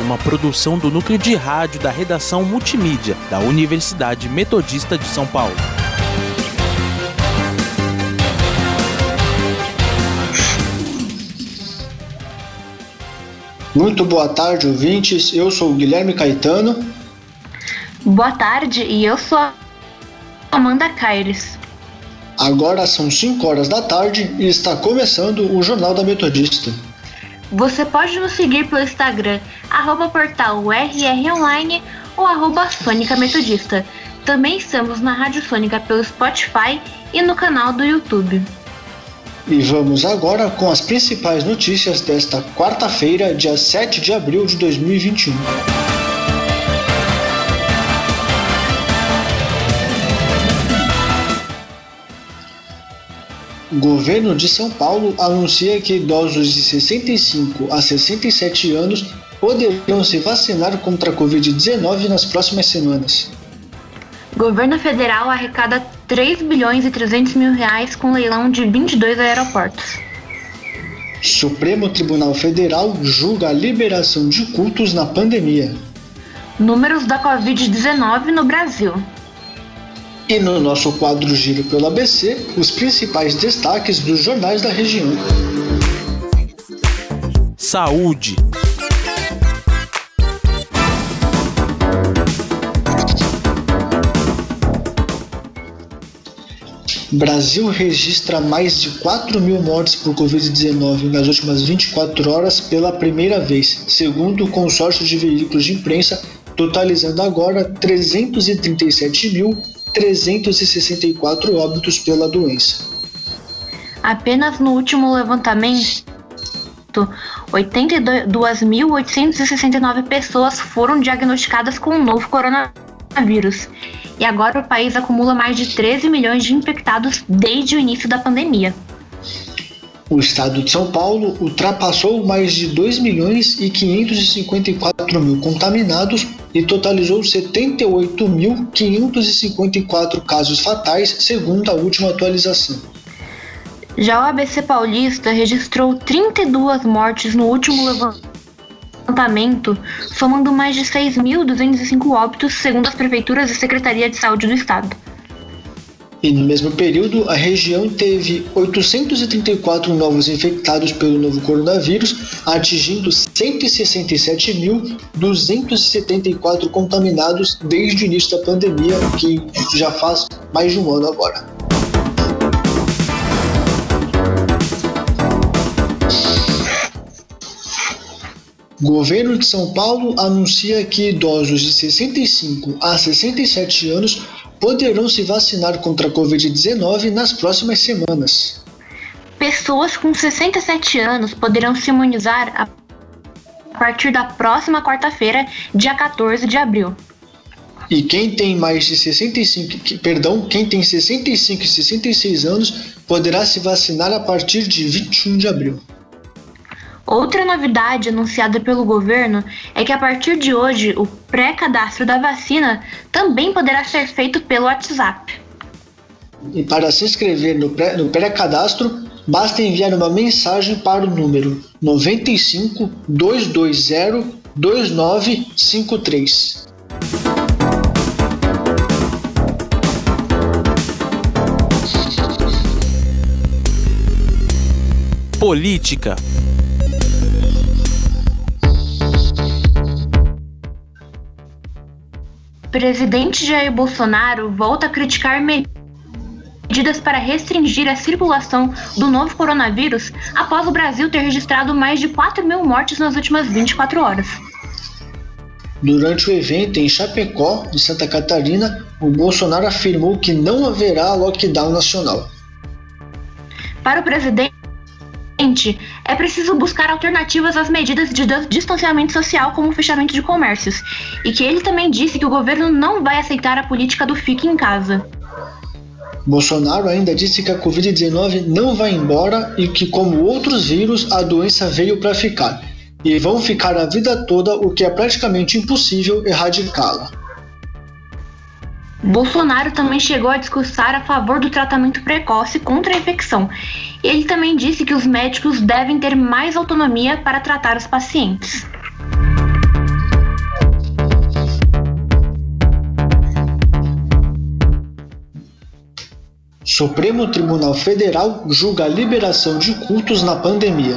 uma produção do núcleo de rádio da redação multimídia da Universidade Metodista de São Paulo. Muito boa tarde, ouvintes. Eu sou o Guilherme Caetano. Boa tarde, e eu sou a Amanda Caires. Agora são 5 horas da tarde e está começando o Jornal da Metodista. Você pode nos seguir pelo Instagram, arroba portal URR ou arroba Sônica Metodista. Também estamos na Rádio Sônica pelo Spotify e no canal do YouTube. E vamos agora com as principais notícias desta quarta-feira, dia 7 de abril de 2021. Governo de São Paulo anuncia que idosos de 65 a 67 anos poderão se vacinar contra a Covid-19 nas próximas semanas. Governo federal arrecada 3 bilhões e 300 mil reais com leilão de 22 aeroportos. Supremo Tribunal Federal julga a liberação de cultos na pandemia. Números da Covid-19 no Brasil. E no nosso quadro Giro pelo ABC, os principais destaques dos jornais da região. Saúde. Brasil registra mais de 4 mil mortes por Covid-19 nas últimas 24 horas pela primeira vez, segundo o consórcio de veículos de imprensa, totalizando agora 337 mil 364 óbitos pela doença. Apenas no último levantamento, 82.869 pessoas foram diagnosticadas com o novo coronavírus. E agora o país acumula mais de 13 milhões de infectados desde o início da pandemia. O estado de São Paulo ultrapassou mais de 2 milhões e 554 mil contaminados e totalizou 78.554 casos fatais, segundo a última atualização. Já o ABC Paulista registrou 32 mortes no último levantamento, somando mais de 6.205 óbitos, segundo as prefeituras e Secretaria de Saúde do Estado. E no mesmo período, a região teve 834 novos infectados pelo novo coronavírus, atingindo 167.274 contaminados desde o início da pandemia, que já faz mais de um ano agora. Governo de São Paulo anuncia que idosos de 65 a 67 anos poderão se vacinar contra a Covid-19 nas próximas semanas. Pessoas com 67 anos poderão se imunizar a partir da próxima quarta-feira, dia 14 de abril. E quem tem mais de 65, perdão, quem tem 65 e 66 anos poderá se vacinar a partir de 21 de abril. Outra novidade anunciada pelo governo é que a partir de hoje o pré-cadastro da vacina também poderá ser feito pelo WhatsApp. E para se inscrever no pré-cadastro, basta enviar uma mensagem para o número 95 220 2953. Política Presidente Jair Bolsonaro volta a criticar medidas para restringir a circulação do novo coronavírus após o Brasil ter registrado mais de 4 mil mortes nas últimas 24 horas. Durante o evento em Chapecó, em Santa Catarina, o Bolsonaro afirmou que não haverá lockdown nacional. Para o presidente, é preciso buscar alternativas às medidas de distanciamento social, como o fechamento de comércios, e que ele também disse que o governo não vai aceitar a política do fique em casa. Bolsonaro ainda disse que a Covid-19 não vai embora e que, como outros vírus, a doença veio para ficar e vão ficar a vida toda, o que é praticamente impossível erradicá-la. Bolsonaro também chegou a discursar a favor do tratamento precoce contra a infecção. Ele também disse que os médicos devem ter mais autonomia para tratar os pacientes. Supremo Tribunal Federal julga a liberação de cultos na pandemia.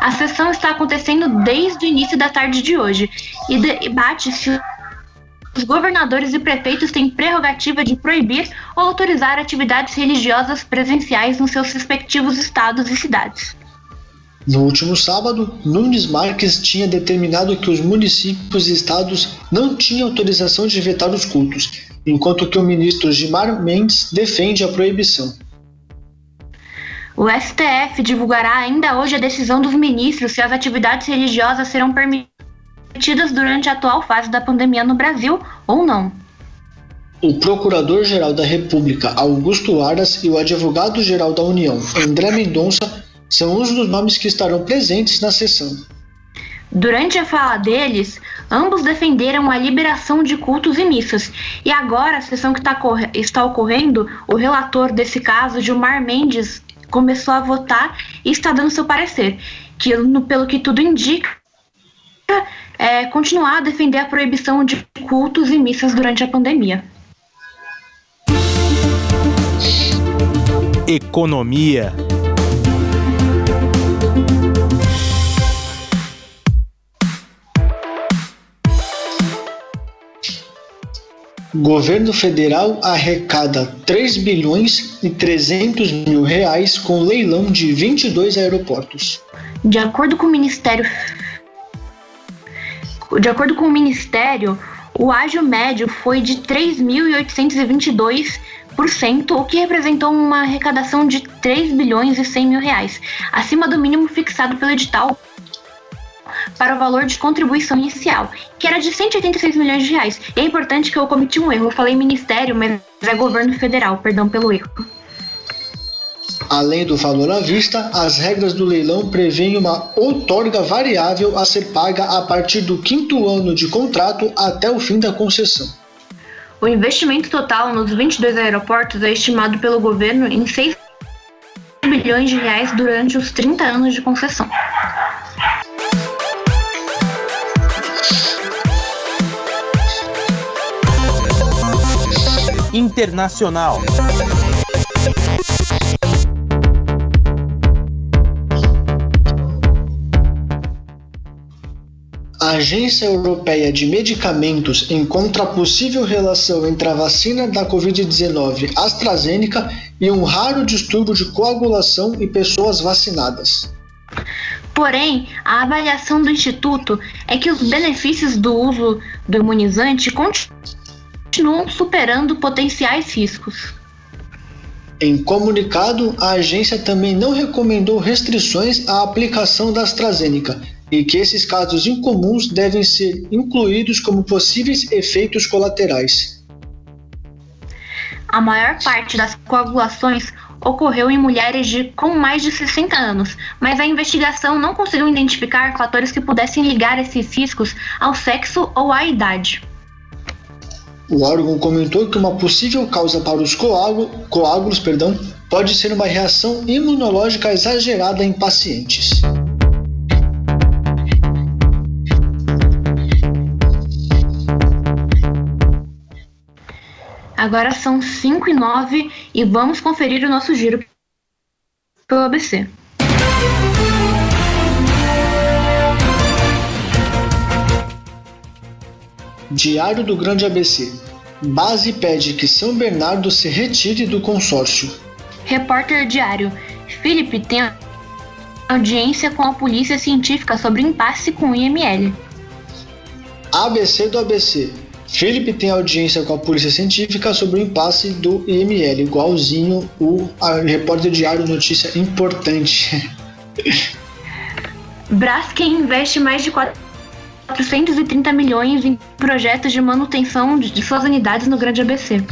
A sessão está acontecendo desde o início da tarde de hoje e debate se os governadores e prefeitos têm prerrogativa de proibir ou autorizar atividades religiosas presenciais nos seus respectivos estados e cidades. No último sábado, Nunes Marques tinha determinado que os municípios e estados não tinham autorização de vetar os cultos, enquanto que o ministro Gilmar Mendes defende a proibição. O STF divulgará ainda hoje a decisão dos ministros se as atividades religiosas serão permitidas cometidas durante a atual fase da pandemia no Brasil ou não. O Procurador-Geral da República, Augusto Aras, e o Advogado-Geral da União, André Mendonça, são os dos nomes que estarão presentes na sessão. Durante a fala deles, ambos defenderam a liberação de cultos e missas. E agora, a sessão que tá está ocorrendo, o relator desse caso, Gilmar Mendes, começou a votar e está dando seu parecer, que, pelo que tudo indica, é, continuar a defender a proibição de cultos e missas durante a pandemia. Economia. Governo federal arrecada 3 bilhões e 300 mil reais com leilão de 22 aeroportos. De acordo com o Ministério de acordo com o Ministério, o ágio médio foi de 3.822%, o que representou uma arrecadação de 3 bilhões e 100 mil reais, acima do mínimo fixado pelo edital para o valor de contribuição inicial, que era de 186 milhões de reais. E é importante que eu cometi um erro, eu falei ministério, mas é governo federal, perdão pelo erro. Além do valor à vista, as regras do leilão prevêem uma outorga variável a ser paga a partir do quinto ano de contrato até o fim da concessão. O investimento total nos 22 aeroportos é estimado pelo governo em 6 bilhões de reais durante os 30 anos de concessão. Internacional. A Agência Europeia de Medicamentos encontra possível relação entre a vacina da Covid-19 AstraZeneca e um raro distúrbio de coagulação em pessoas vacinadas. Porém, a avaliação do Instituto é que os benefícios do uso do imunizante continuam superando potenciais riscos. Em comunicado, a agência também não recomendou restrições à aplicação da AstraZeneca e que esses casos incomuns devem ser incluídos como possíveis efeitos colaterais. A maior parte das coagulações ocorreu em mulheres de, com mais de 60 anos, mas a investigação não conseguiu identificar fatores que pudessem ligar esses riscos ao sexo ou à idade. O órgão comentou que uma possível causa para os coágulos, coágulos perdão, pode ser uma reação imunológica exagerada em pacientes. Agora são 5 e 9 e vamos conferir o nosso giro pelo ABC. Diário do Grande ABC. Base pede que São Bernardo se retire do consórcio. Repórter Diário. Felipe tem audiência com a polícia científica sobre impasse com o IML. ABC do ABC. Felipe tem audiência com a Polícia Científica sobre o impasse do IML, igualzinho o repórter diário Notícia Importante. Braskem investe mais de 430 milhões em projetos de manutenção de suas unidades no Grande ABC.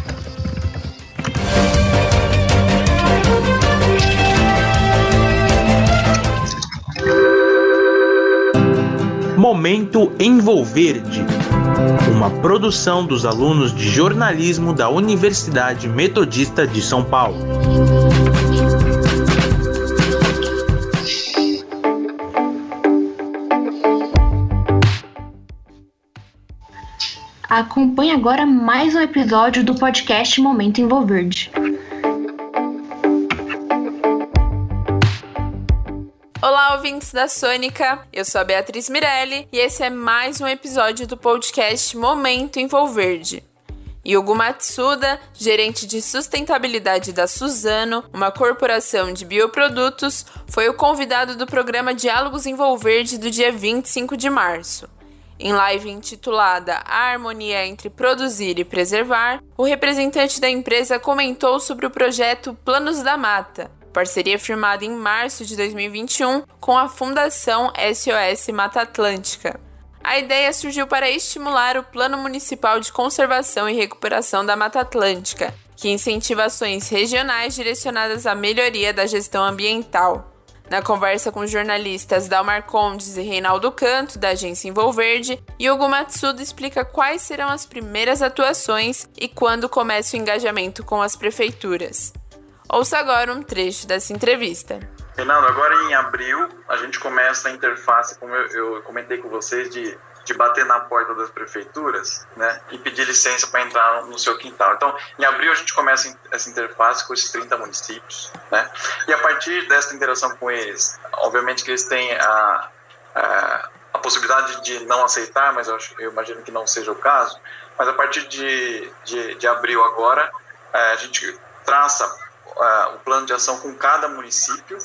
Momento Envolverde, uma produção dos alunos de jornalismo da Universidade Metodista de São Paulo. Acompanhe agora mais um episódio do podcast Momento Envolverde. Olá, ouvintes da Sônica. Eu sou a Beatriz Mirelli e esse é mais um episódio do podcast Momento Envolverde. Yugo Matsuda, gerente de sustentabilidade da Suzano, uma corporação de bioprodutos, foi o convidado do programa Diálogos Envolverde do dia 25 de março. Em live intitulada A Harmonia entre Produzir e Preservar, o representante da empresa comentou sobre o projeto Planos da Mata, parceria firmada em março de 2021 com a Fundação SOS Mata Atlântica. A ideia surgiu para estimular o Plano Municipal de Conservação e Recuperação da Mata Atlântica, que incentiva ações regionais direcionadas à melhoria da gestão ambiental. Na conversa com jornalistas Dalmar Condes e Reinaldo Canto, da agência Envolverde, Yugo Matsuda explica quais serão as primeiras atuações e quando começa o engajamento com as prefeituras. Ouça agora um trecho dessa entrevista. Reinaldo, agora em abril a gente começa a interface, como eu, eu comentei com vocês, de, de bater na porta das prefeituras né, e pedir licença para entrar no seu quintal. Então, em abril a gente começa essa interface com esses 30 municípios. Né, e a partir dessa interação com eles, obviamente que eles têm a, a, a possibilidade de não aceitar, mas eu, eu, imagino que não seja o caso. Mas a partir de, de, de abril agora, a gente traça o plano de ação com cada município,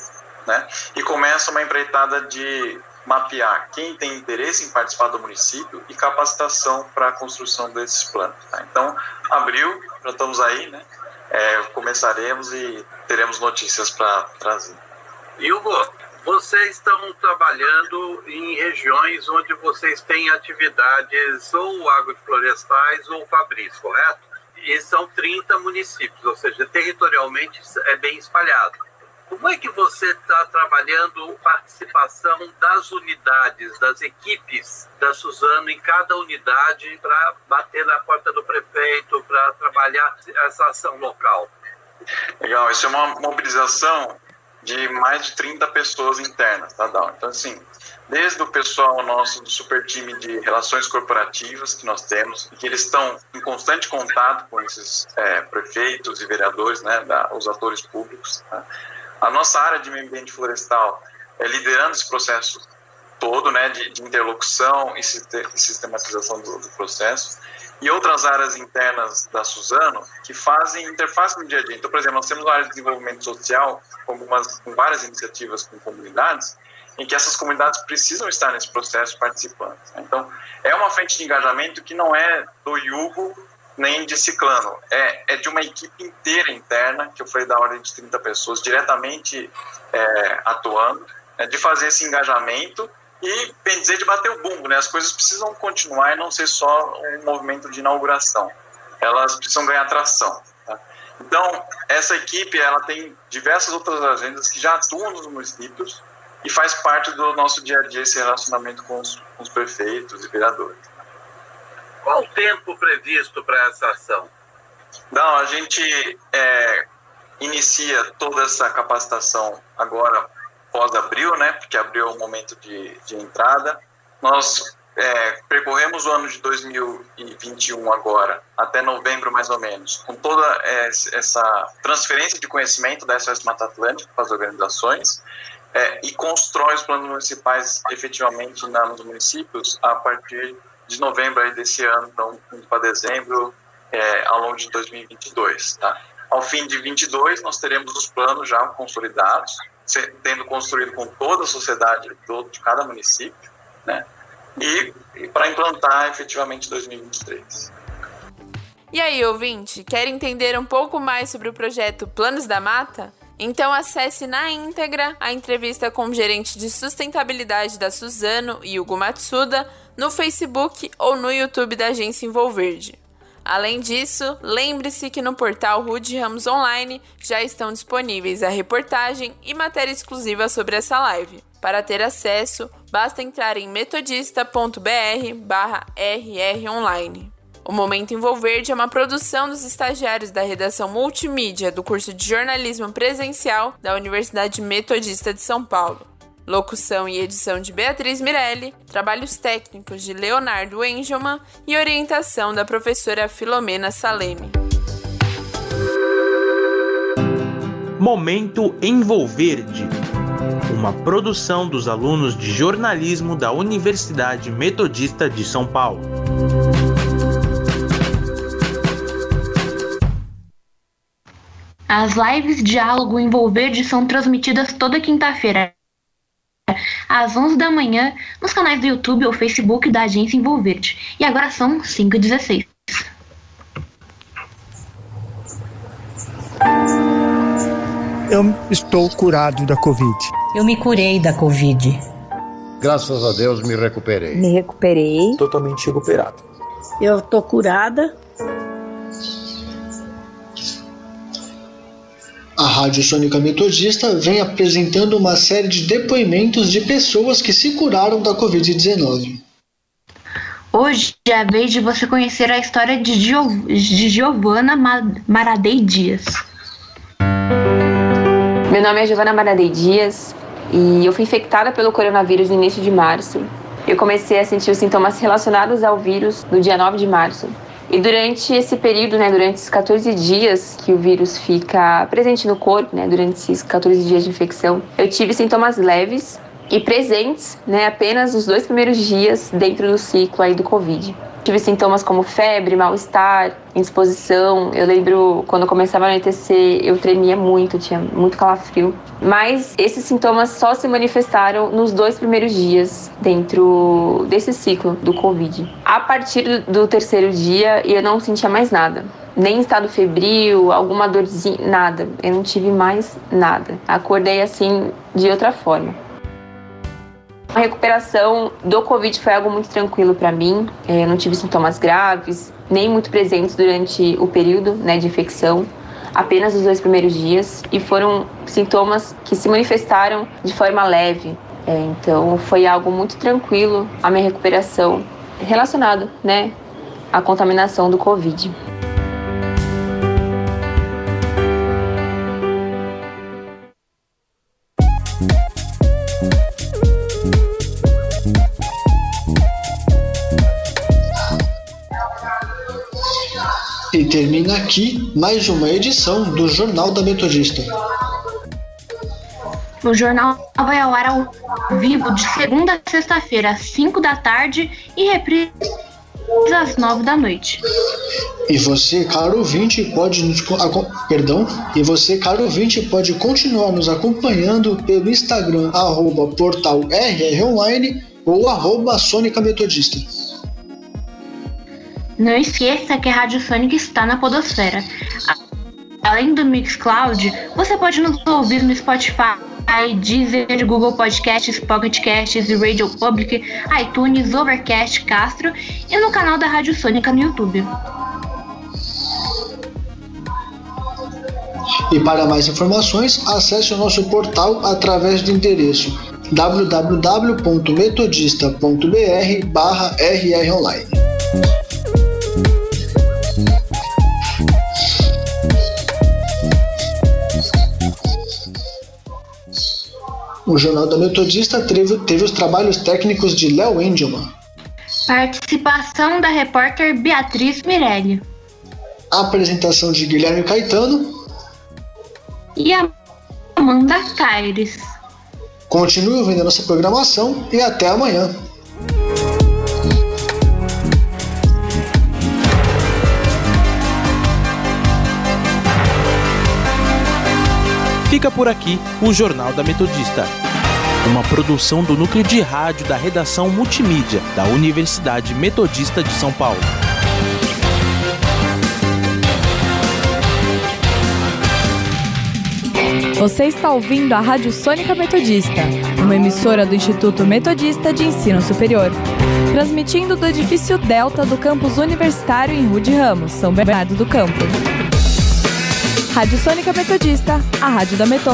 né? E começa uma empreitada de mapear quem tem interesse em participar do município e capacitação para a construção desses planos. Tá? Então, abril, já estamos aí, né? É, começaremos e teremos notícias para trazer. Hugo, vocês estão trabalhando em regiões onde vocês têm atividades ou agroflorestais ou fabris, correto? E são 30 municípios, ou seja, territorialmente é bem espalhado. Como é que você está trabalhando participação das unidades, das equipes da Suzano em cada unidade para bater na porta do prefeito, para trabalhar essa ação local? Legal, isso é uma mobilização de mais de 30 pessoas internas, tá, Dal? Então, assim, desde o pessoal nosso do super time de relações corporativas que nós temos, que eles estão em constante contato com esses é, prefeitos e vereadores, né, da, os atores públicos. Tá? A nossa área de meio ambiente florestal é liderando esse processo todo, né, de, de interlocução e sistematização do, do, processo, e outras áreas internas da Suzano que fazem interface no dia a dia. Então, por exemplo, nós temos uma área de desenvolvimento social com, algumas, com várias iniciativas com comunidades, em que essas comunidades precisam estar nesse processo participando. Então, é uma frente de engajamento que não é do Yugo nem de Ciclano, é, é de uma equipe inteira interna, que eu falei da ordem de 30 pessoas, diretamente é, atuando, é, de fazer esse engajamento e, bem dizer, de bater o bumbo, né? As coisas precisam continuar e não ser só um movimento de inauguração. Elas precisam ganhar atração. Tá? Então, essa equipe, ela tem diversas outras agendas que já atuam nos municípios, e faz parte do nosso dia a dia esse relacionamento com os, com os prefeitos e vereadores. Qual o tempo previsto para essa ação? Não, a gente é, inicia toda essa capacitação agora pós-abril, né? Porque abril é o momento de, de entrada. Nós é, percorremos o ano de 2021 agora, até novembro mais ou menos, com toda essa transferência de conhecimento da SOS Mata Atlântica para as organizações é, e constrói os planos municipais efetivamente na, nos municípios a partir de novembro desse ano, então para dezembro, é, ao longo de 2022. Tá? Ao fim de 22, nós teremos os planos já consolidados, tendo construído com toda a sociedade de cada município, né? e, e para implantar efetivamente 2023. E aí, ouvinte, quer entender um pouco mais sobre o projeto Planos da Mata? Então acesse na íntegra a entrevista com o gerente de sustentabilidade da Suzano, Hugo Matsuda, no Facebook ou no YouTube da agência Envolverde. Além disso, lembre-se que no portal Rude Ramos Online já estão disponíveis a reportagem e matéria exclusiva sobre essa live. Para ter acesso, basta entrar em metodista.br/rronline. O Momento Envolverde é uma produção dos estagiários da redação multimídia do curso de jornalismo presencial da Universidade Metodista de São Paulo. Locução e edição de Beatriz Mirelli, trabalhos técnicos de Leonardo Engelman e orientação da professora Filomena Saleme. Momento Envolverde uma produção dos alunos de jornalismo da Universidade Metodista de São Paulo. As lives Diálogo Envolverde são transmitidas toda quinta-feira, às 11 da manhã, nos canais do YouTube ou Facebook da Agência Envolverde. E agora são 5 e 16. Eu estou curado da Covid. Eu me curei da Covid. Graças a Deus me recuperei. Me recuperei. Totalmente recuperado. Eu tô curada. A Rádio Sônica Metodista vem apresentando uma série de depoimentos de pessoas que se curaram da Covid-19. Hoje é a vez de você conhecer a história de, Gio de Giovana Maradei Dias. Meu nome é Giovana Maradei Dias e eu fui infectada pelo coronavírus no início de março. Eu comecei a sentir os sintomas relacionados ao vírus no dia 9 de março. E durante esse período, né, durante esses 14 dias que o vírus fica presente no corpo, né, durante esses 14 dias de infecção, eu tive sintomas leves e presentes, né, apenas os dois primeiros dias dentro do ciclo aí do Covid. Tive sintomas como febre, mal-estar, indisposição. Eu lembro quando eu começava a anoitecer, eu tremia muito, tinha muito calafrio. Mas esses sintomas só se manifestaram nos dois primeiros dias dentro desse ciclo do Covid. A partir do terceiro dia, eu não sentia mais nada nem estado febril, alguma dorzinha, nada. Eu não tive mais nada. Acordei assim de outra forma. A recuperação do Covid foi algo muito tranquilo para mim. É, eu não tive sintomas graves, nem muito presentes durante o período né, de infecção, apenas os dois primeiros dias. E foram sintomas que se manifestaram de forma leve. É, então foi algo muito tranquilo a minha recuperação relacionado né, à contaminação do Covid. Aqui mais uma edição do Jornal da Metodista. O jornal vai ao ar ao vivo de segunda a sexta-feira, às 5 da tarde e reprise às 9 da noite. E você, caro ouvinte, pode nos perdão, e você, caro ouvinte, pode continuar nos acompanhando pelo Instagram arroba portal RR Online ou arroba Sônica Metodista. Não esqueça que a Rádio Sônica está na Podosfera. Além do Mixcloud, você pode nos ouvir no Spotify, Deezer, Google Podcasts, Pocket Casts, Radio Public, iTunes, Overcast, Castro e no canal da Rádio Sônica no YouTube. E para mais informações, acesse o nosso portal através do endereço www.metodista.br/rronline. O Jornal da Metodista teve, teve os trabalhos técnicos de Léo Engelman. Participação da repórter Beatriz Mirelli. Apresentação de Guilherme Caetano. E Amanda Caires. Continue ouvindo a nossa programação e até amanhã. Fica por aqui o Jornal da Metodista uma produção do núcleo de rádio da redação multimídia da Universidade Metodista de São Paulo. Você está ouvindo a Rádio Sônica Metodista, uma emissora do Instituto Metodista de Ensino Superior, transmitindo do edifício Delta do campus universitário em Rude Ramos, São Bernardo do Campo. Rádio Sônica Metodista, a rádio da Metô.